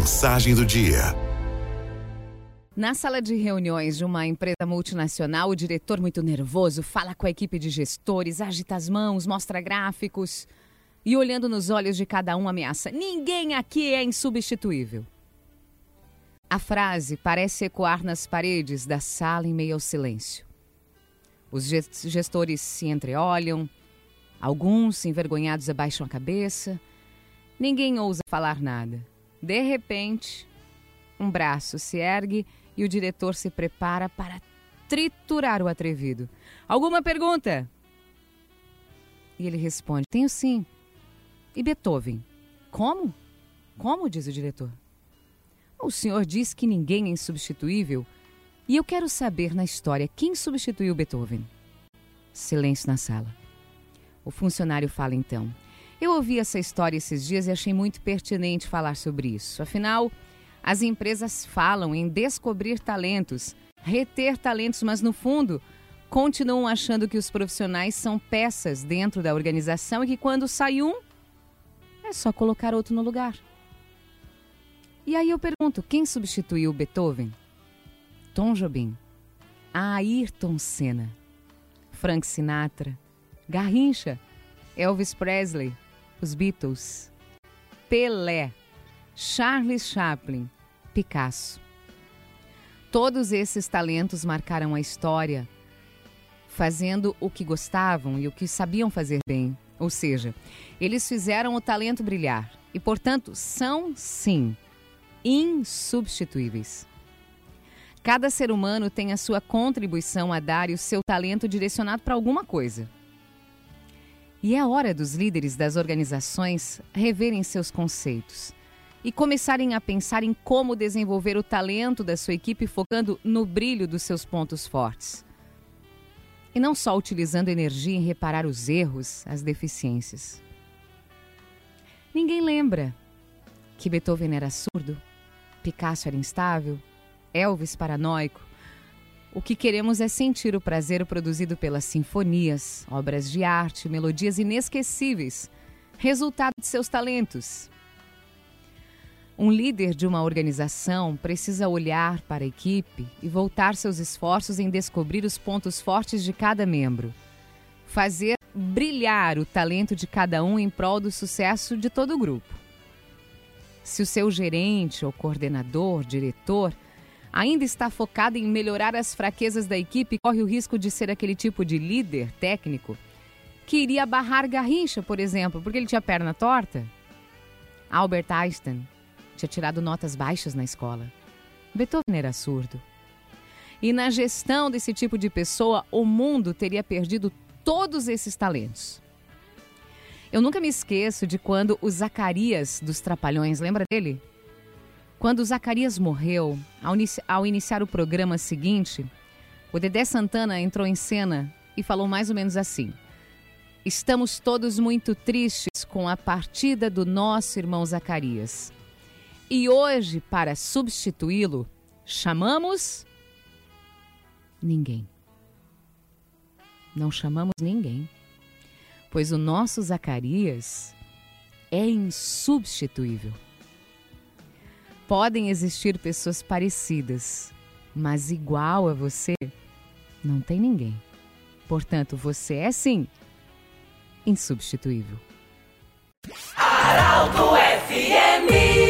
Mensagem do dia. Na sala de reuniões de uma empresa multinacional, o diretor, muito nervoso, fala com a equipe de gestores, agita as mãos, mostra gráficos e, olhando nos olhos de cada um, ameaça: Ninguém aqui é insubstituível. A frase parece ecoar nas paredes da sala em meio ao silêncio. Os gestores se entreolham, alguns envergonhados abaixam a cabeça. Ninguém ousa falar nada. De repente, um braço se ergue e o diretor se prepara para triturar o atrevido. Alguma pergunta? E ele responde: Tenho sim. E Beethoven? Como? Como? diz o diretor. O senhor diz que ninguém é insubstituível e eu quero saber na história quem substituiu Beethoven. Silêncio na sala. O funcionário fala então. Eu ouvi essa história esses dias e achei muito pertinente falar sobre isso. Afinal, as empresas falam em descobrir talentos, reter talentos, mas no fundo continuam achando que os profissionais são peças dentro da organização e que quando sai um, é só colocar outro no lugar. E aí eu pergunto: quem substituiu Beethoven? Tom Jobim, Ayrton Senna, Frank Sinatra, Garrincha, Elvis Presley, os Beatles, Pelé, Charles Chaplin, Picasso. Todos esses talentos marcaram a história, fazendo o que gostavam e o que sabiam fazer bem. Ou seja, eles fizeram o talento brilhar e, portanto, são, sim, insubstituíveis. Cada ser humano tem a sua contribuição a dar e o seu talento direcionado para alguma coisa. E é hora dos líderes das organizações reverem seus conceitos e começarem a pensar em como desenvolver o talento da sua equipe focando no brilho dos seus pontos fortes. E não só utilizando energia em reparar os erros, as deficiências. Ninguém lembra que Beethoven era surdo, Picasso era instável, Elvis paranoico, o que queremos é sentir o prazer produzido pelas sinfonias, obras de arte, melodias inesquecíveis, resultado de seus talentos. Um líder de uma organização precisa olhar para a equipe e voltar seus esforços em descobrir os pontos fortes de cada membro. Fazer brilhar o talento de cada um em prol do sucesso de todo o grupo. Se o seu gerente ou coordenador, diretor, ainda está focado em melhorar as fraquezas da equipe, corre o risco de ser aquele tipo de líder técnico que iria barrar Garrincha, por exemplo, porque ele tinha perna torta? Albert Einstein tinha tirado notas baixas na escola. Beethoven era surdo. E na gestão desse tipo de pessoa, o mundo teria perdido todos esses talentos. Eu nunca me esqueço de quando o Zacarias dos Trapalhões, lembra dele? Quando Zacarias morreu, ao, inici ao iniciar o programa seguinte, o Dedé Santana entrou em cena e falou mais ou menos assim: Estamos todos muito tristes com a partida do nosso irmão Zacarias. E hoje, para substituí-lo, chamamos ninguém. Não chamamos ninguém, pois o nosso Zacarias é insubstituível. Podem existir pessoas parecidas, mas igual a você, não tem ninguém. Portanto, você é sim insubstituível. Araldo FMI